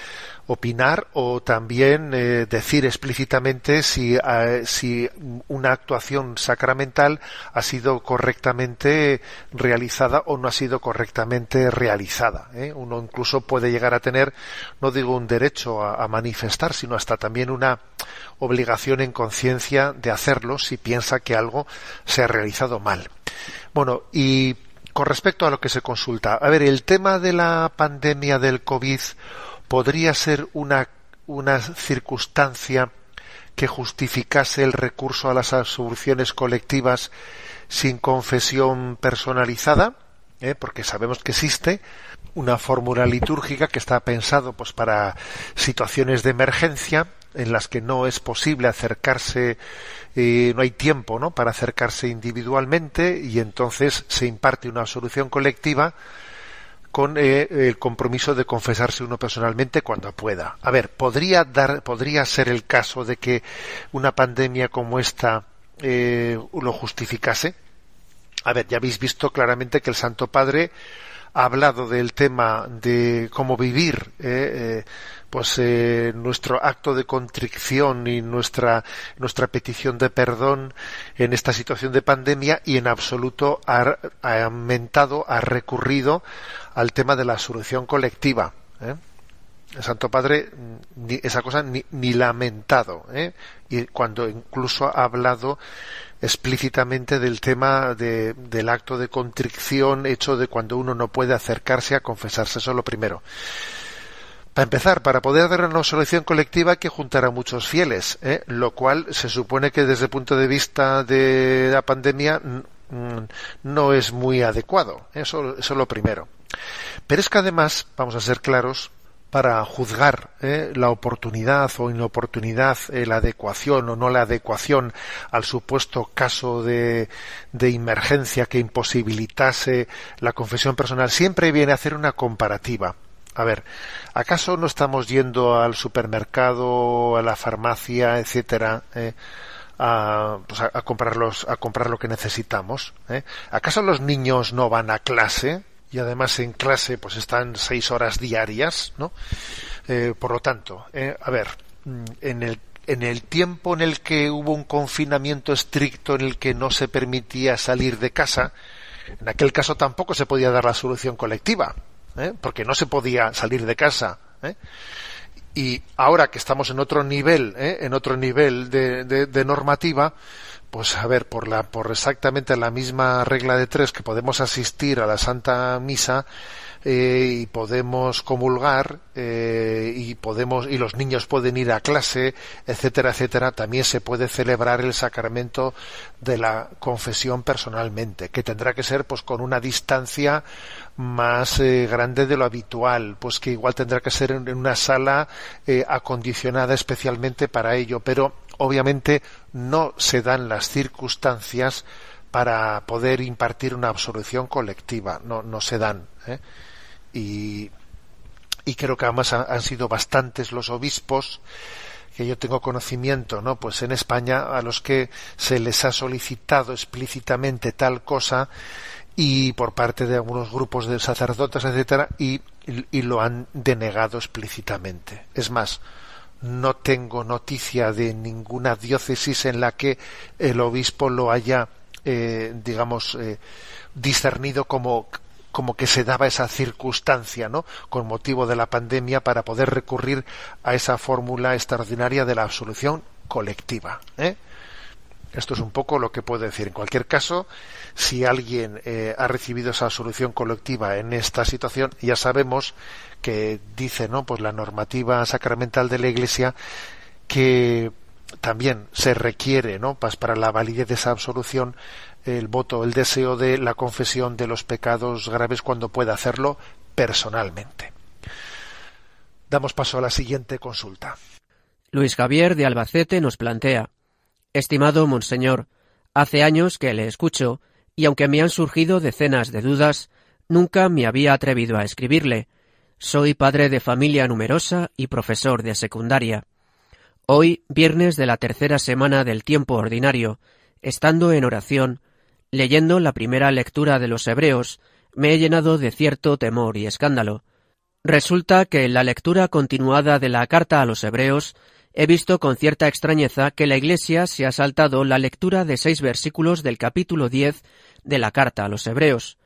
opinar o también eh, decir explícitamente si, eh, si, una actuación sacramental ha sido correctamente realizada o no ha sido correctamente realizada. ¿eh? Uno incluso puede llegar a tener, no digo un derecho a, a manifestar, sino hasta también una obligación en conciencia de hacerlo si piensa que algo se ha realizado mal. Bueno, y con respecto a lo que se consulta, a ver, el tema de la pandemia del COVID podría ser una, una circunstancia que justificase el recurso a las absoluciones colectivas sin confesión personalizada, ¿eh? porque sabemos que existe una fórmula litúrgica que está pensado pues para situaciones de emergencia en las que no es posible acercarse eh, no hay tiempo ¿no? para acercarse individualmente y entonces se imparte una solución colectiva con eh, el compromiso de confesarse uno personalmente cuando pueda. A ver, podría dar, podría ser el caso de que una pandemia como esta eh, lo justificase. A ver, ya habéis visto claramente que el Santo Padre ha hablado del tema de cómo vivir eh, eh, pues eh, nuestro acto de contrición y nuestra nuestra petición de perdón en esta situación de pandemia y en absoluto ha, aumentado, ha recurrido al tema de la solución colectiva. ¿eh? El Santo Padre ni, esa cosa ni, ni lamentado, ¿eh? y cuando incluso ha hablado explícitamente del tema de, del acto de contrición hecho de cuando uno no puede acercarse a confesarse. Eso es lo primero. Para empezar, para poder dar una solución colectiva que juntar a muchos fieles, ¿eh? lo cual se supone que desde el punto de vista de la pandemia no es muy adecuado. Eso, eso es lo primero. Pero es que además, vamos a ser claros, para juzgar eh, la oportunidad o inoportunidad, eh, la adecuación o no la adecuación al supuesto caso de emergencia que imposibilitase la confesión personal, siempre viene a hacer una comparativa. A ver, ¿acaso no estamos yendo al supermercado, a la farmacia, etcétera, eh, a, pues a, a, comprarlos, a comprar lo que necesitamos? Eh? ¿Acaso los niños no van a clase? y además en clase pues están seis horas diarias, ¿no? Eh, por lo tanto, eh, a ver, mm, en el en el tiempo en el que hubo un confinamiento estricto en el que no se permitía salir de casa, en aquel caso tampoco se podía dar la solución colectiva, ¿eh? porque no se podía salir de casa. ¿eh? Y ahora que estamos en otro nivel, ¿eh? en otro nivel de, de, de normativa, pues a ver, por la, por exactamente la misma regla de tres que podemos asistir a la Santa Misa y podemos comulgar y podemos y los niños pueden ir a clase, etcétera, etcétera, también se puede celebrar el sacramento de la confesión personalmente, que tendrá que ser pues con una distancia más eh, grande de lo habitual, pues que igual tendrá que ser en, una sala eh, acondicionada especialmente para ello, pero obviamente no se dan las circunstancias para poder impartir una absolución colectiva, no, no se dan. ¿eh? Y, y, creo que además han sido bastantes los obispos que yo tengo conocimiento, ¿no? Pues en España a los que se les ha solicitado explícitamente tal cosa y por parte de algunos grupos de sacerdotes, etcétera, y, y, lo han denegado explícitamente. Es más, no tengo noticia de ninguna diócesis en la que el obispo lo haya, eh, digamos, eh, discernido como como que se daba esa circunstancia, ¿no? Con motivo de la pandemia para poder recurrir a esa fórmula extraordinaria de la absolución colectiva. ¿eh? Esto es un poco lo que puedo decir. En cualquier caso, si alguien eh, ha recibido esa absolución colectiva en esta situación, ya sabemos que dice, ¿no? Pues la normativa sacramental de la Iglesia que también se requiere, ¿no? Pues para la validez de esa absolución el voto, el deseo de la confesión de los pecados graves cuando pueda hacerlo personalmente. Damos paso a la siguiente consulta. Luis Javier de Albacete nos plantea Estimado Monseñor, hace años que le escucho, y aunque me han surgido decenas de dudas, nunca me había atrevido a escribirle. Soy padre de familia numerosa y profesor de secundaria. Hoy, viernes de la tercera semana del tiempo ordinario, estando en oración, leyendo la primera lectura de los Hebreos, me he llenado de cierto temor y escándalo. Resulta que la lectura continuada de la carta a los Hebreos he visto con cierta extrañeza que la Iglesia se ha saltado la lectura de seis versículos del capítulo diez de la carta a los Hebreos.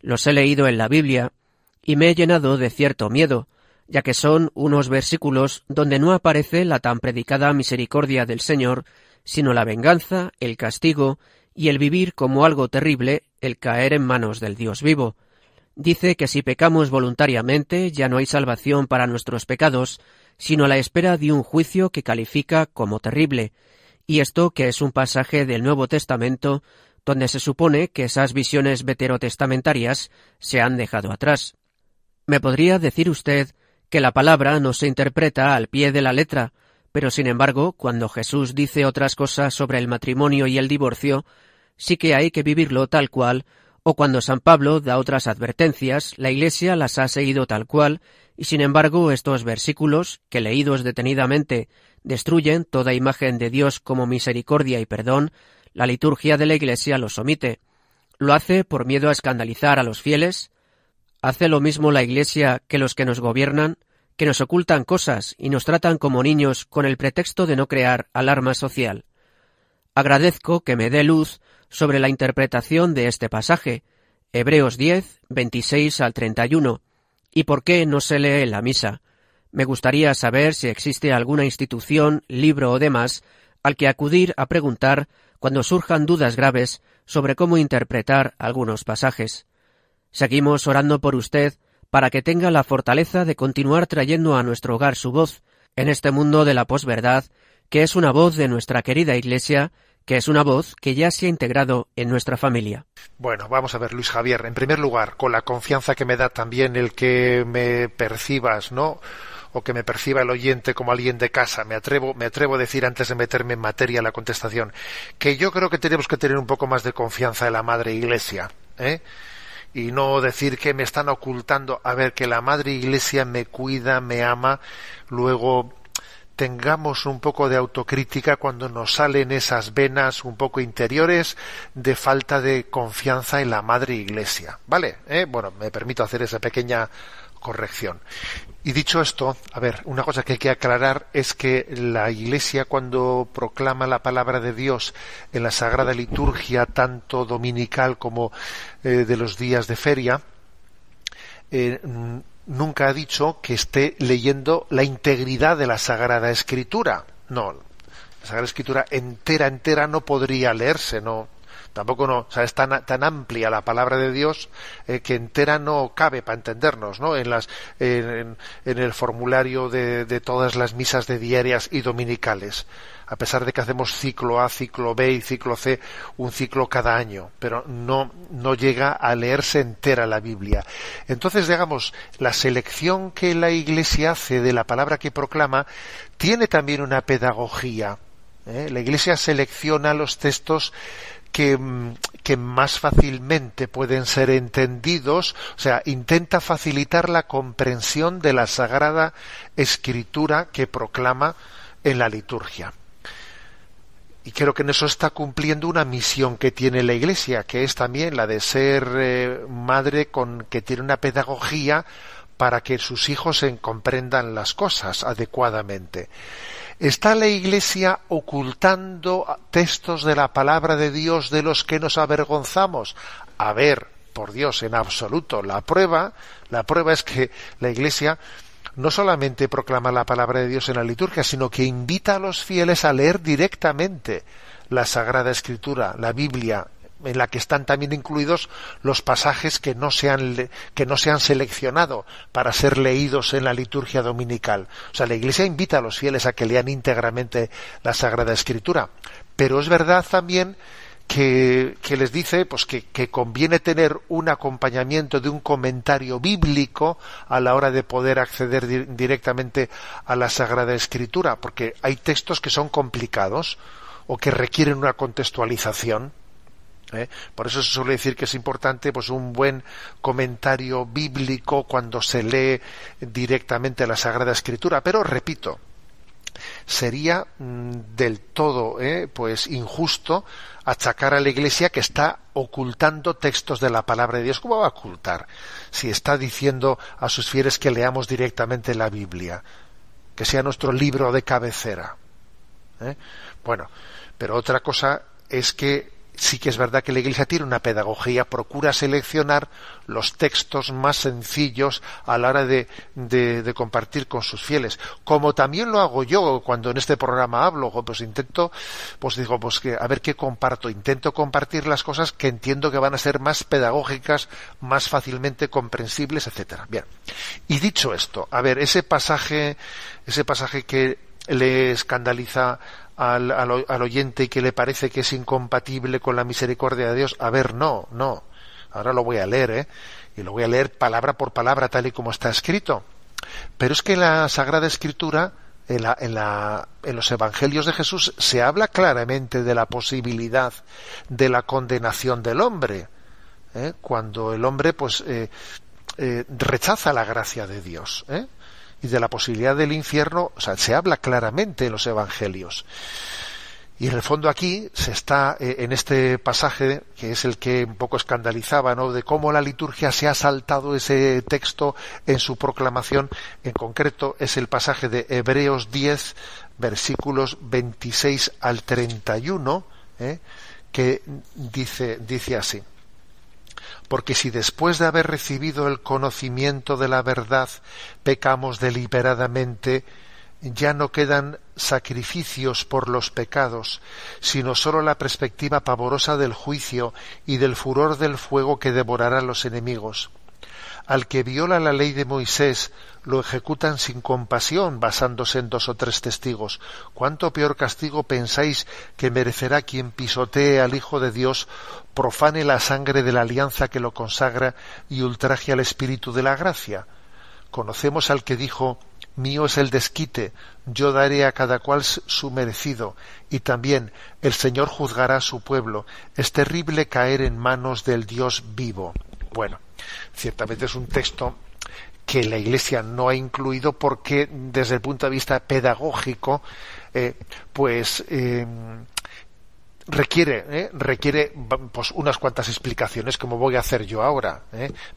Los he leído en la Biblia y me he llenado de cierto miedo, ya que son unos versículos donde no aparece la tan predicada misericordia del Señor, sino la venganza, el castigo y el vivir como algo terrible, el caer en manos del Dios vivo. Dice que si pecamos voluntariamente ya no hay salvación para nuestros pecados, sino la espera de un juicio que califica como terrible, y esto que es un pasaje del Nuevo Testamento donde se supone que esas visiones veterotestamentarias se han dejado atrás. ¿Me podría decir usted que la palabra no se interpreta al pie de la letra, pero sin embargo, cuando Jesús dice otras cosas sobre el matrimonio y el divorcio, sí que hay que vivirlo tal cual, o cuando San Pablo da otras advertencias, la Iglesia las ha seguido tal cual, y sin embargo estos versículos, que leídos detenidamente, destruyen toda imagen de Dios como misericordia y perdón, la liturgia de la Iglesia los omite. Lo hace por miedo a escandalizar a los fieles. Hace lo mismo la Iglesia que los que nos gobiernan, que nos ocultan cosas y nos tratan como niños con el pretexto de no crear alarma social. Agradezco que me dé luz sobre la interpretación de este pasaje, Hebreos 10, 26 al 31, y por qué no se lee la misa. Me gustaría saber si existe alguna institución, libro o demás al que acudir a preguntar cuando surjan dudas graves sobre cómo interpretar algunos pasajes. Seguimos orando por usted para que tenga la fortaleza de continuar trayendo a nuestro hogar su voz en este mundo de la posverdad, que es una voz de nuestra querida Iglesia que es una voz que ya se ha integrado en nuestra familia. Bueno, vamos a ver, Luis Javier, en primer lugar, con la confianza que me da también el que me percibas, ¿no? o que me perciba el oyente como alguien de casa. Me atrevo, me atrevo a decir antes de meterme en materia la contestación, que yo creo que tenemos que tener un poco más de confianza en la Madre Iglesia, ¿eh? y no decir que me están ocultando, a ver, que la Madre Iglesia me cuida, me ama, luego tengamos un poco de autocrítica cuando nos salen esas venas un poco interiores de falta de confianza en la Madre Iglesia. ¿Vale? ¿Eh? Bueno, me permito hacer esa pequeña corrección. Y dicho esto, a ver, una cosa que hay que aclarar es que la Iglesia cuando proclama la palabra de Dios en la Sagrada Liturgia, tanto dominical como eh, de los días de feria, eh, nunca ha dicho que esté leyendo la integridad de la Sagrada Escritura. No, la Sagrada Escritura entera, entera no podría leerse, no, tampoco no, o sea, es tan, amplia la palabra de Dios eh, que entera no cabe para entendernos, ¿no? En las, en, en el formulario de, de, todas las misas de diarias y dominicales, a pesar de que hacemos ciclo A, ciclo B y ciclo C, un ciclo cada año, pero no, no llega a leerse entera la Biblia. Entonces, digamos, la selección que la Iglesia hace de la palabra que proclama tiene también una pedagogía. ¿eh? La Iglesia selecciona los textos que, más fácilmente pueden ser entendidos, o sea, intenta facilitar la comprensión de la sagrada escritura que proclama en la liturgia. Y creo que en eso está cumpliendo una misión que tiene la Iglesia, que es también la de ser eh, madre con que tiene una pedagogía para que sus hijos comprendan las cosas adecuadamente. ¿Está la Iglesia ocultando textos de la palabra de Dios de los que nos avergonzamos? A ver, por Dios, en absoluto. La prueba, la prueba es que la Iglesia no solamente proclama la palabra de Dios en la liturgia, sino que invita a los fieles a leer directamente la Sagrada Escritura, la Biblia, en la que están también incluidos los pasajes que no se han, que no se han seleccionado para ser leídos en la liturgia dominical. O sea, la Iglesia invita a los fieles a que lean íntegramente la Sagrada Escritura. Pero es verdad también que, les dice pues que, conviene tener un acompañamiento de un comentario bíblico a la hora de poder acceder di directamente a la Sagrada Escritura, porque hay textos que son complicados o que requieren una contextualización ¿eh? Por eso se suele decir que es importante pues un buen comentario bíblico cuando se lee directamente la Sagrada Escritura. Pero repito, sería mm, del todo ¿eh? pues injusto achacar a la Iglesia que está ocultando textos de la palabra de Dios. ¿Cómo va a ocultar si está diciendo a sus fieles que leamos directamente la Biblia, que sea nuestro libro de cabecera? ¿Eh? Bueno, pero otra cosa es que sí que es verdad que la Iglesia tiene una pedagogía, procura seleccionar los textos más sencillos a la hora de, de, de, compartir con sus fieles. Como también lo hago yo cuando en este programa hablo, pues intento, pues digo, pues que a ver qué comparto, intento compartir las cosas que entiendo que van a ser más pedagógicas, más fácilmente comprensibles, etcétera. Bien. Y dicho esto, a ver, ese pasaje, ese pasaje que le escandaliza al, al, al, oyente que le parece que es incompatible con la misericordia de Dios. A ver, no, no. Ahora lo voy a leer, ¿eh? Y lo voy a leer palabra por palabra tal y como está escrito. Pero es que en la Sagrada Escritura, en, la, en, la, en los Evangelios de Jesús, se habla claramente de la posibilidad de la condenación del hombre. ¿eh? Cuando el hombre, pues, eh, eh, rechaza la gracia de Dios. ¿eh? Y de la posibilidad del infierno, o sea, se habla claramente en los evangelios. Y en el fondo aquí se está eh, en este pasaje que es el que un poco escandalizaba, ¿no? De cómo la liturgia se ha saltado ese texto en su proclamación. En concreto es el pasaje de Hebreos 10, versículos 26 al 31, ¿eh? que dice, dice así porque si después de haber recibido el conocimiento de la verdad pecamos deliberadamente, ya no quedan sacrificios por los pecados, sino sólo la perspectiva pavorosa del juicio y del furor del fuego que devorará a los enemigos. Al que viola la ley de Moisés lo ejecutan sin compasión basándose en dos o tres testigos. ¿Cuánto peor castigo pensáis que merecerá quien pisotee al Hijo de Dios, profane la sangre de la alianza que lo consagra y ultraje al Espíritu de la gracia? Conocemos al que dijo Mío es el desquite, yo daré a cada cual su merecido, y también el Señor juzgará a su pueblo. Es terrible caer en manos del Dios vivo. Bueno, ciertamente es un texto que la Iglesia no ha incluido porque desde el punto de vista pedagógico, eh, pues eh, requiere eh, requiere pues unas cuantas explicaciones como voy a hacer yo ahora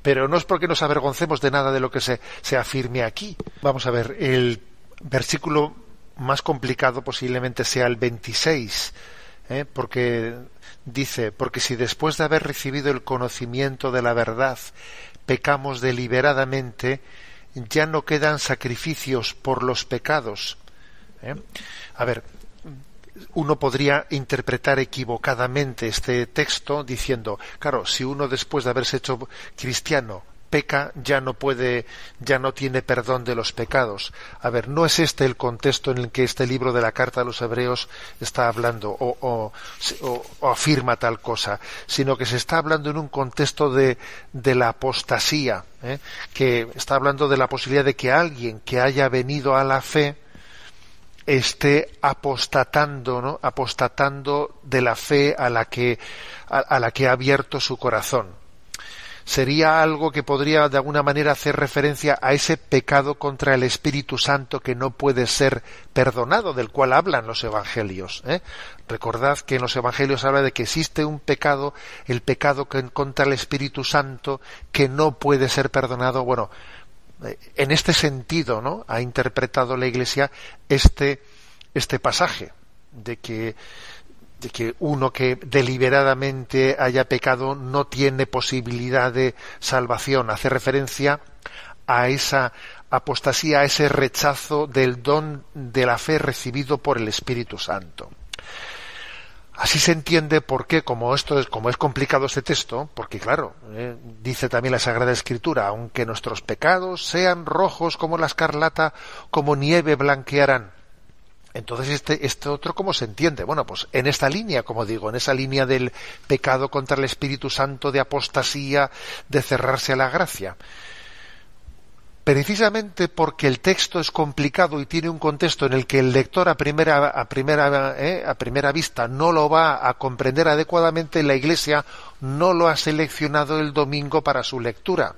pero no es porque nos avergoncemos de nada de lo que se, se afirme aquí. Vamos a ver el versículo más complicado posiblemente sea el 26 porque dice porque si después de haber recibido el conocimiento de la verdad pecamos deliberadamente, ya no quedan sacrificios por los pecados. ¿eh? A ver, uno podría interpretar equivocadamente este texto diciendo, claro, si uno después de haberse hecho cristiano peca ya no puede, ya no tiene perdón de los pecados. A ver, no es este el contexto en el que este libro de la Carta a los Hebreos está hablando o, afirma tal cosa, sino que se está hablando en un contexto de, la apostasía, ¿eh? que está hablando de la posibilidad de que alguien que haya venido a la fe esté apostatando, ¿no? apostatando de la fe a la que ha abierto su corazón sería algo que podría de alguna manera hacer referencia a ese pecado contra el Espíritu Santo que no puede ser perdonado, del cual hablan los Evangelios. ¿eh? Recordad que en los Evangelios habla de que existe un pecado, el pecado contra el Espíritu Santo, que no puede ser perdonado. Bueno, eh, en este sentido, ¿no? Ha interpretado la Iglesia este, este pasaje de que de que uno que deliberadamente haya pecado no tiene posibilidad de salvación. Hace referencia a esa apostasía, a ese rechazo del don de la fe recibido por el Espíritu Santo. Así se entiende por qué, como esto es, como es complicado este texto, porque claro, eh, dice también la Sagrada Escritura, aunque nuestros pecados sean rojos como la escarlata, como nieve blanquearán. Entonces, este, este otro, ¿cómo se entiende? Bueno, pues en esta línea, como digo, en esa línea del pecado contra el Espíritu Santo, de apostasía, de cerrarse a la gracia. Precisamente porque el texto es complicado y tiene un contexto en el que el lector a primera, a primera, eh, a primera vista no lo va a comprender adecuadamente, la Iglesia no lo ha seleccionado el domingo para su lectura.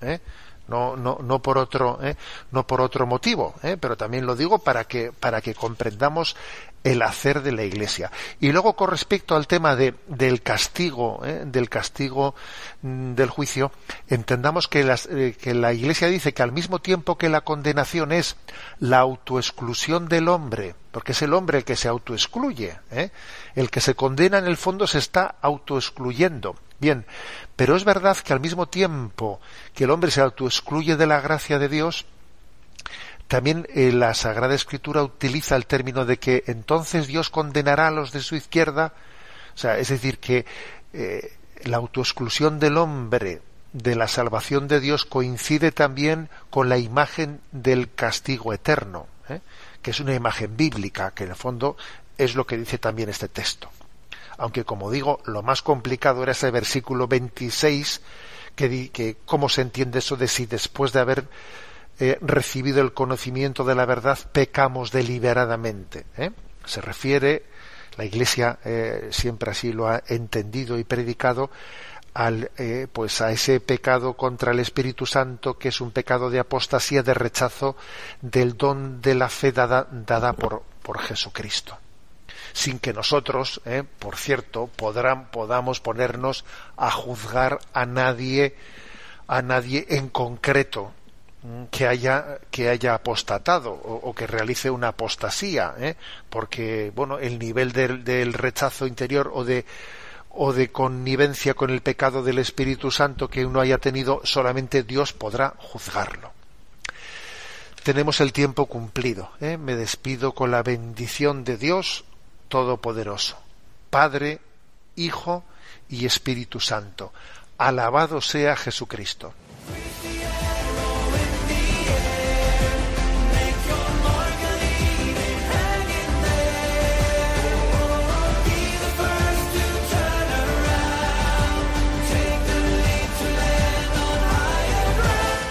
¿eh? No, no, no por otro, ¿eh? no por otro motivo, ¿eh? pero también lo digo para que, para que comprendamos el hacer de la Iglesia. Y luego con respecto al tema de, del castigo, ¿eh? del castigo mm, del juicio, entendamos que, las, que la Iglesia dice que al mismo tiempo que la condenación es la autoexclusión del hombre, porque es el hombre el que se autoexcluye, el que se condena en el fondo se está autoexcluyendo. Bien, pero es verdad que al mismo tiempo que el hombre se autoexcluye de la gracia de Dios, también eh, la Sagrada Escritura utiliza el término de que entonces Dios condenará a los de su izquierda, o sea, es decir, que eh, la autoexclusión del hombre de la salvación de Dios coincide también con la imagen del castigo eterno, ¿eh? que es una imagen bíblica, que en el fondo es lo que dice también este texto aunque como digo, lo más complicado era ese versículo 26, que, que cómo se entiende eso de si después de haber eh, recibido el conocimiento de la verdad pecamos deliberadamente. ¿eh? Se refiere, la Iglesia eh, siempre así lo ha entendido y predicado, al, pues a ese pecado contra el Espíritu Santo, que es un pecado de apostasía, de rechazo del don de la fe dada, por Jesucristo sin que nosotros, eh, por cierto, podamos ponernos a juzgar a nadie, a nadie en concreto mm, que haya apostatado o, que realice una apostasía, ¿eh? porque bueno el nivel del, del rechazo interior o de o de connivencia con el pecado del Espíritu Santo que uno haya tenido, solamente Dios podrá juzgarlo. Tenemos el tiempo cumplido. ¿eh? Me despido con la bendición de Dios Todopoderoso, Padre, Hijo y Espíritu Santo. Alabado sea Jesucristo.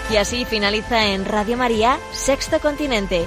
Y así finaliza en Radio María, Sexto Continente